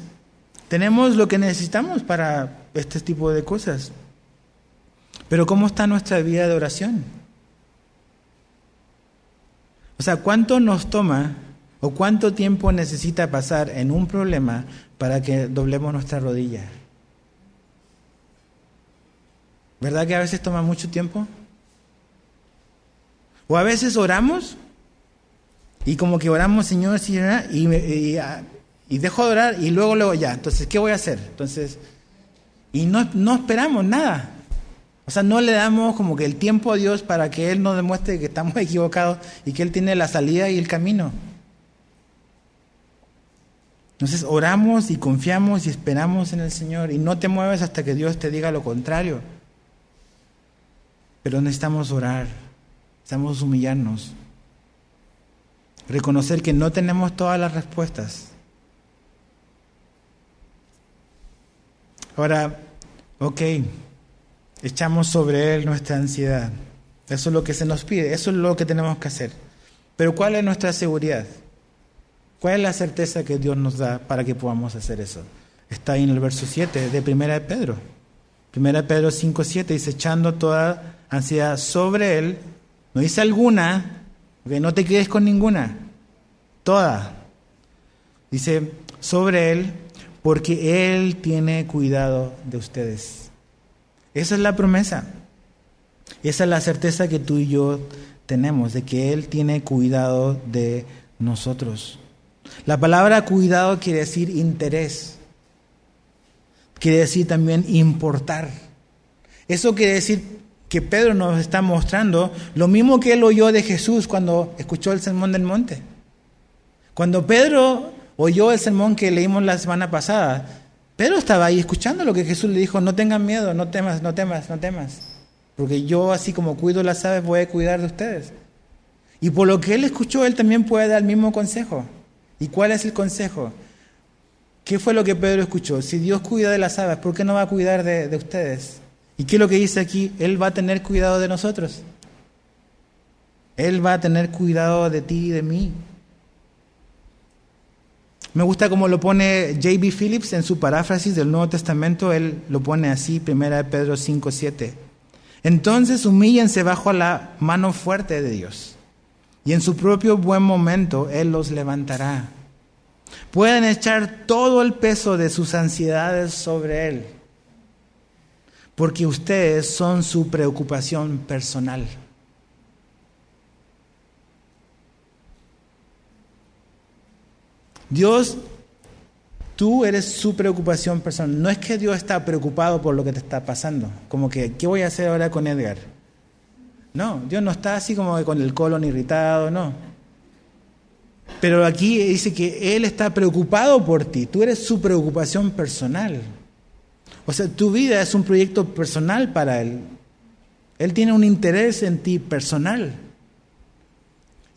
tenemos lo que necesitamos para este tipo de cosas. Pero ¿cómo está nuestra vida de oración? O sea, ¿cuánto nos toma o cuánto tiempo necesita pasar en un problema para que doblemos nuestra rodilla? ¿Verdad que a veces toma mucho tiempo? O a veces oramos y como que oramos, Señor, Señor, y, y, y, dejo de orar y luego, luego ya. Entonces, ¿qué voy a hacer? Entonces, y no, no esperamos nada. O sea, no le damos como que el tiempo a Dios para que Él nos demuestre que estamos equivocados y que Él tiene la salida y el camino. Entonces oramos y confiamos y esperamos en el Señor y no te mueves hasta que Dios te diga lo contrario. Pero necesitamos orar, necesitamos humillarnos, reconocer que no tenemos todas las respuestas. Ahora, ok, echamos sobre Él nuestra ansiedad. Eso es lo que se nos pide, eso es lo que tenemos que hacer. Pero ¿cuál es nuestra seguridad? ¿Cuál es la certeza que Dios nos da para que podamos hacer eso? Está ahí en el verso 7 de Primera de Pedro. Primera de Pedro 5, 7 dice, echando toda ansiedad sobre Él, no dice alguna, que no te quedes con ninguna, toda. Dice, sobre Él, porque Él tiene cuidado de ustedes. Esa es la promesa. Esa es la certeza que tú y yo tenemos, de que Él tiene cuidado de nosotros. La palabra cuidado quiere decir interés. Quiere decir también importar. Eso quiere decir que Pedro nos está mostrando lo mismo que él oyó de Jesús cuando escuchó el sermón del monte. Cuando Pedro oyó el sermón que leímos la semana pasada. Pedro estaba ahí escuchando lo que Jesús le dijo, no tengan miedo, no temas, no temas, no temas. Porque yo así como cuido las aves voy a cuidar de ustedes. Y por lo que él escuchó, él también puede dar el mismo consejo. ¿Y cuál es el consejo? ¿Qué fue lo que Pedro escuchó? Si Dios cuida de las aves, ¿por qué no va a cuidar de, de ustedes? ¿Y qué es lo que dice aquí? Él va a tener cuidado de nosotros. Él va a tener cuidado de ti y de mí. Me gusta como lo pone J.B. Phillips en su paráfrasis del Nuevo Testamento, él lo pone así, 1 Pedro 5, 7. Entonces humíllense bajo la mano fuerte de Dios, y en su propio buen momento Él los levantará. Pueden echar todo el peso de sus ansiedades sobre Él, porque ustedes son su preocupación personal. Dios, tú eres su preocupación personal. No es que Dios está preocupado por lo que te está pasando, como que, ¿qué voy a hacer ahora con Edgar? No, Dios no está así como con el colon irritado, no. Pero aquí dice que Él está preocupado por ti, tú eres su preocupación personal. O sea, tu vida es un proyecto personal para Él. Él tiene un interés en ti personal.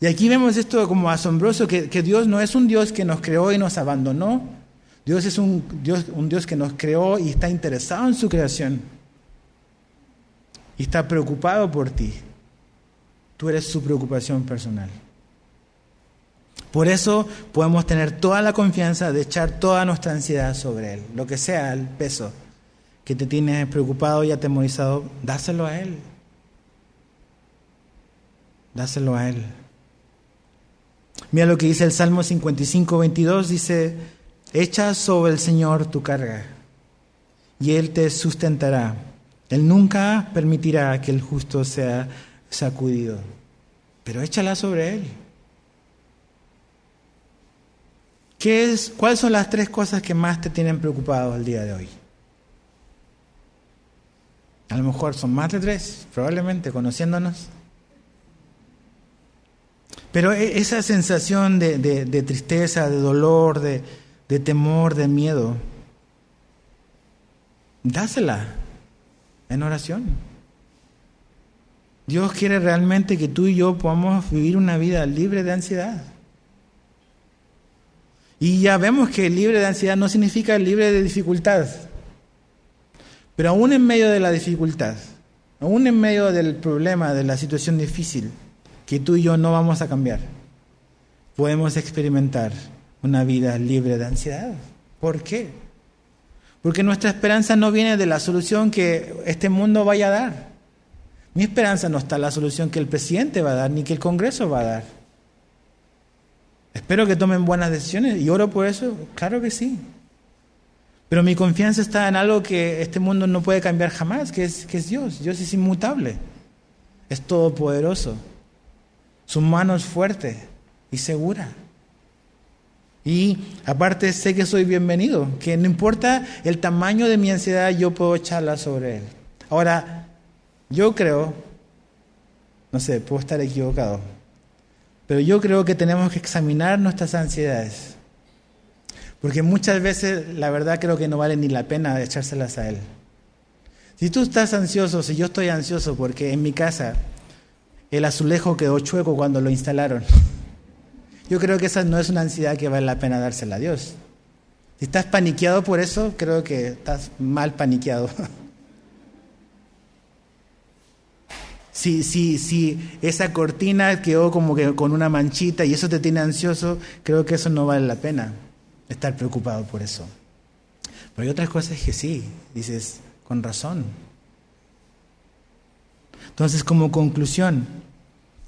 Y aquí vemos esto como asombroso, que, Dios no es un Dios que nos creó y nos abandonó. Dios es un Dios, un Dios que nos creó y está interesado en su creación. Y está preocupado por ti. Tú eres su preocupación personal. Por eso podemos tener toda la confianza de echar toda nuestra ansiedad sobre Él, lo que sea el peso que te tiene preocupado y atemorizado, dáselo a Él. Dáselo a Él. Mira lo que dice el Salmo 55, 22, dice, echa sobre el Señor tu carga y Él te sustentará. Él nunca permitirá que el justo sea sacudido, pero échala sobre Él. ¿Qué es, ¿Cuáles son las tres cosas que más te tienen preocupado el día de hoy? A lo mejor son más de tres, probablemente, conociéndonos. Pero e, esa sensación de, tristeza, de dolor, de, de temor, de miedo, dásela en oración. Dios quiere realmente que tú y yo podamos vivir una vida libre de ansiedad. Y ya vemos que libre de ansiedad no significa libre de dificultad. Pero aún en medio de la dificultad, aún en medio del problema, de la situación difícil, que tú y yo no vamos a cambiar, podemos experimentar una vida libre de ansiedad. ¿Por qué? Porque nuestra esperanza no viene de la solución que este mundo vaya a dar. Mi esperanza no está en la solución que el presidente va a dar, ni que el Congreso va a dar. Espero que tomen buenas decisiones y oro por eso, claro que sí. Pero mi confianza está en algo que este mundo no puede cambiar jamás, que es, que es Dios. Dios es inmutable, es todopoderoso. Su mano es fuerte y segura. Y aparte sé que soy bienvenido, que no importa el tamaño de mi ansiedad, yo puedo echarla sobre Él. Ahora, yo creo, no sé, puedo estar equivocado, pero yo creo que tenemos que examinar nuestras ansiedades porque muchas veces la verdad creo que no vale ni la pena echárselas a Él. Si tú estás ansioso, si yo estoy ansioso porque en mi casa el azulejo quedó chueco cuando lo instalaron, yo creo que esa no es una ansiedad que vale la pena dársela a Dios. Si estás paniqueado por eso, creo que estás mal paniqueado. Si, si, si esa cortina quedó como que con una manchita y eso te tiene ansioso, creo que eso no vale la pena estar preocupado por eso. Pero hay otras cosas que sí, dices, con razón. Entonces, como conclusión,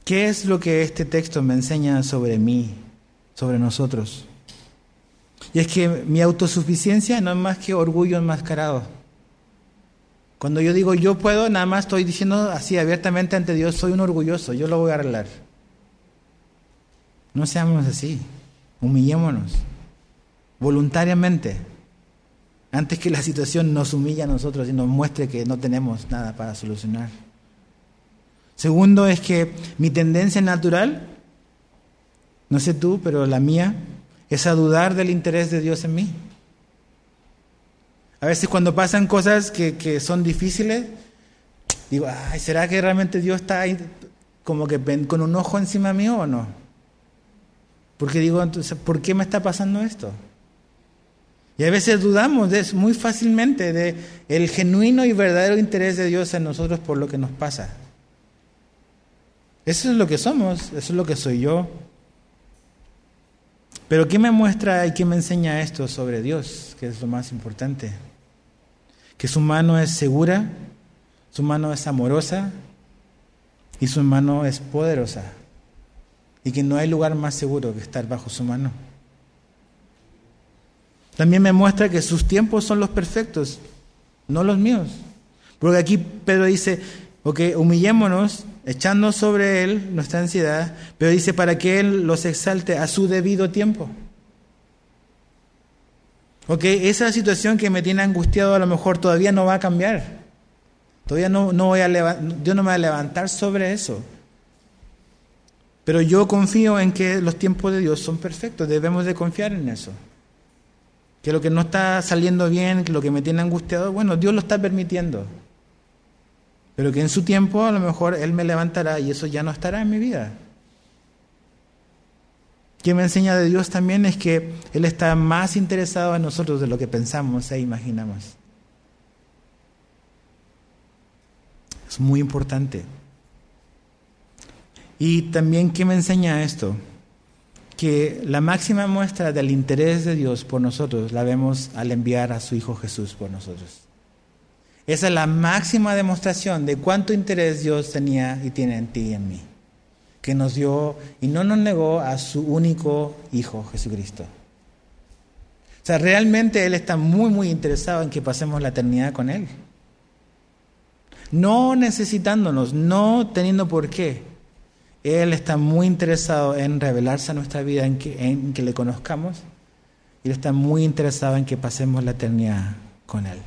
¿qué es lo que este texto me enseña sobre mí, sobre nosotros? Y es que mi autosuficiencia no es más que orgullo enmascarado. Cuando yo digo yo puedo, nada más estoy diciendo así abiertamente ante Dios, soy un orgulloso, yo lo voy a arreglar. No seamos así, humillémonos voluntariamente, antes que la situación nos humille a nosotros y nos muestre que no tenemos nada para solucionar. Segundo es que mi tendencia natural, no sé tú, pero la mía, es a dudar del interés de Dios en mí. A veces cuando pasan cosas que, que son difíciles, digo, ay, ¿será que realmente Dios está ahí como que con un ojo encima mío o no? Porque digo, entonces, ¿por qué me está pasando esto? Y a veces dudamos de, muy fácilmente de genuino y verdadero interés de Dios en nosotros por lo que nos pasa. Eso es lo que somos, eso es lo que soy yo. Pero ¿qué me muestra y qué me enseña esto sobre Dios? Que es lo más importante. Que su mano es segura, su mano es amorosa y su mano es poderosa. Y que no hay lugar más seguro que estar bajo su mano. También me muestra que sus tiempos son los perfectos, no los míos. Porque aquí Pedro dice, ok, humillémonos, echando sobre él nuestra ansiedad, pero dice para que él los exalte a su debido tiempo. Ok, esa situación que me tiene angustiado a lo mejor todavía no va a cambiar. Todavía no, no voy a Dios no me va a levantar sobre eso. Pero yo confío en que los tiempos de Dios son perfectos, debemos de confiar en eso. Que lo que no está saliendo bien, lo que me tiene angustiado, bueno, Dios lo está permitiendo. Pero que en su tiempo a lo mejor Él me levantará y eso ya no estará en mi vida. Que me enseña de Dios también es que Él está más interesado en nosotros de lo que pensamos e imaginamos. Es muy importante. Y también que me enseña esto, que la máxima muestra del interés de Dios por nosotros la vemos al enviar a su Hijo Jesús por nosotros. Esa es la máxima demostración de cuánto interés Dios tenía y tiene en ti y en mí. Que nos dio y no nos negó a su único Hijo, Jesucristo. O sea, realmente Él está muy, muy interesado en que pasemos la eternidad con Él. No necesitándonos, no teniendo por qué. Él está muy interesado en revelarse a nuestra vida, en que, le conozcamos. Y Él está muy interesado en que pasemos la eternidad con Él.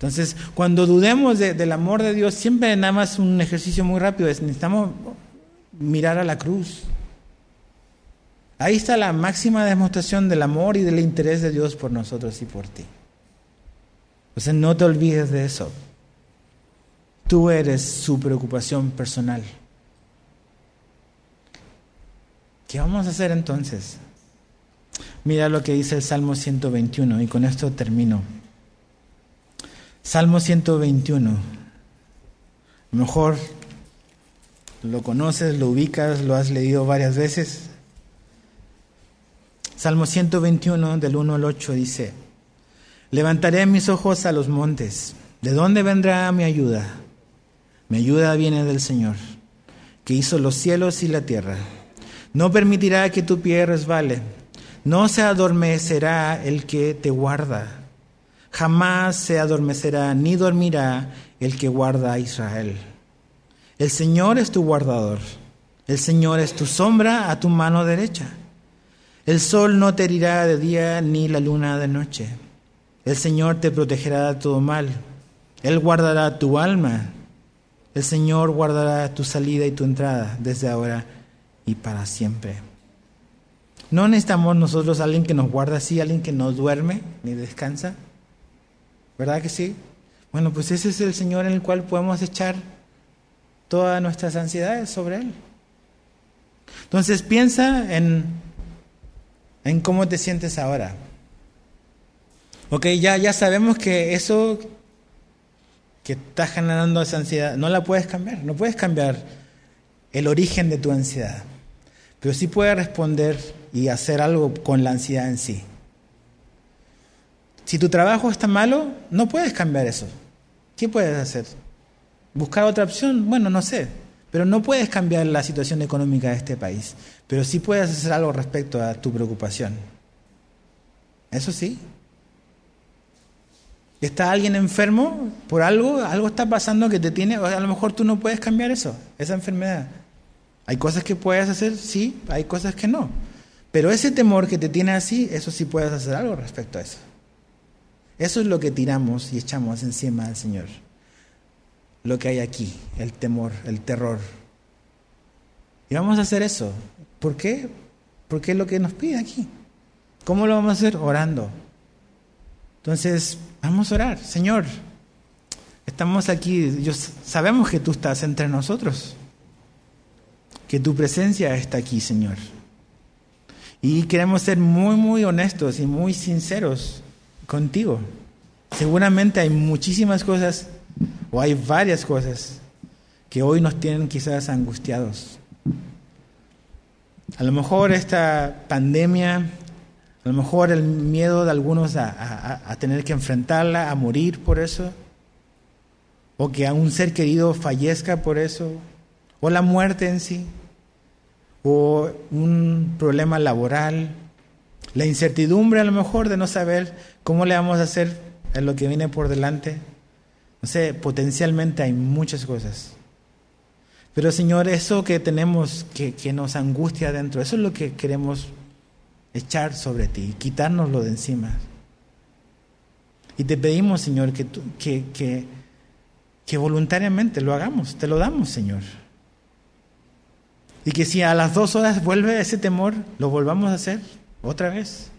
Entonces, cuando dudemos del amor de Dios, siempre nada más un ejercicio muy rápido es necesitamos mirar a la cruz. Ahí está la máxima demostración del amor y del interés de Dios por nosotros y por ti. Entonces, no te olvides de eso. Tú eres su preocupación personal. ¿Qué vamos a hacer entonces? Mira lo que dice el Salmo 121 y con esto termino. Salmo 121. Mejor lo conoces, lo ubicas, lo has leído varias veces. Salmo 121 del 1 al 8 dice, levantaré mis ojos a los montes. ¿De dónde vendrá mi ayuda? Mi ayuda viene del Señor, que hizo los cielos y la tierra. No permitirá que tu pie resbale. No se adormecerá el que te guarda. Jamás se adormecerá ni dormirá el que guarda a Israel. El Señor es tu guardador. El Señor es tu sombra a tu mano derecha. El sol no te herirá de día ni la luna de noche. El Señor te protegerá de todo mal. Él guardará tu alma. El Señor guardará tu salida y tu entrada desde ahora y para siempre. No necesitamos nosotros alguien que nos guarda así, alguien que no duerme ni descansa. ¿Verdad que sí? Bueno, pues ese es el Señor en el cual podemos echar todas nuestras ansiedades sobre Él. Entonces piensa en, en cómo te sientes ahora. Ok, ya, ya sabemos que eso que está generando esa ansiedad no la puedes cambiar, no puedes cambiar el origen de tu ansiedad, pero sí puedes responder y hacer algo con la ansiedad en sí. Si tu trabajo está malo, no puedes cambiar eso. ¿Qué puedes hacer? ¿Buscar otra opción? Bueno, no sé. Pero no puedes cambiar la situación económica de este país. Pero sí puedes hacer algo respecto a tu preocupación. Eso sí. ¿Está alguien enfermo por algo? ¿Algo está pasando que te tiene? A lo mejor tú no puedes cambiar eso, esa enfermedad. Hay cosas que puedes hacer, sí, hay cosas que no. Pero ese temor que te tiene así, eso sí puedes hacer algo respecto a eso. Eso es lo que tiramos y echamos encima del Señor. Lo que hay aquí, el temor, el terror. Y vamos a hacer eso. ¿Por qué? Porque es lo que nos pide aquí. ¿Cómo lo vamos a hacer? Orando. Entonces, vamos a orar. Señor, estamos aquí. sabemos que tú estás entre nosotros. Que tu presencia está aquí, Señor. Y queremos ser muy, muy honestos y muy sinceros contigo. Seguramente hay muchísimas cosas o hay varias cosas que hoy nos tienen quizás angustiados. A lo mejor esta pandemia, a lo mejor el miedo de algunos a, tener que enfrentarla, a morir por eso, o que a un ser querido fallezca por eso, o la muerte en sí, o un problema laboral, la incertidumbre a lo mejor de no saber cómo le vamos a hacer en lo que viene por delante. No sé, potencialmente hay muchas cosas. Pero Señor, eso que tenemos, que, que nos angustia adentro, eso es lo que queremos echar sobre ti, quitárnoslo de encima. Y te pedimos, Señor, que, que, que, que voluntariamente lo hagamos, te lo damos, Señor. Y que si a las dos horas vuelve ese temor, lo volvamos a hacer otra vez.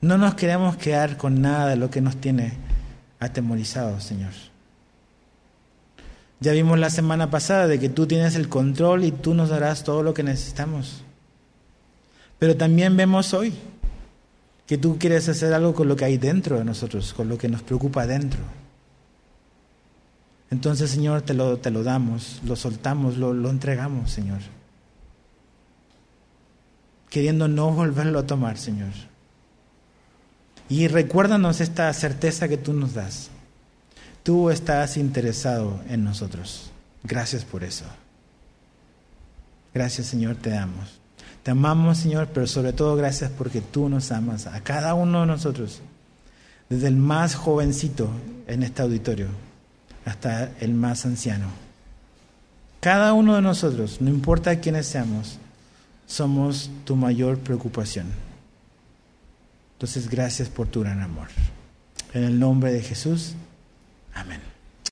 No nos queremos quedar con nada de lo que nos tiene atemorizados, Señor. Ya vimos la semana pasada de que tú tienes el control y tú nos darás todo lo que necesitamos. Pero también vemos hoy que tú quieres hacer algo con lo que hay dentro de nosotros, con lo que nos preocupa dentro. Entonces, Señor, te lo, te lo damos, lo soltamos, lo, lo entregamos, Señor. Queriendo no volverlo a tomar, Señor. Y recuérdanos esta certeza que tú nos das. Tú estás interesado en nosotros. Gracias por eso. Gracias Señor, te damos. Te amamos Señor, pero sobre todo gracias porque tú nos amas a cada uno de nosotros, desde el más jovencito en este auditorio hasta el más anciano. Cada uno de nosotros, no importa quiénes seamos, somos tu mayor preocupación. Entonces, gracias por tu gran amor. En el nombre de Jesús, amén.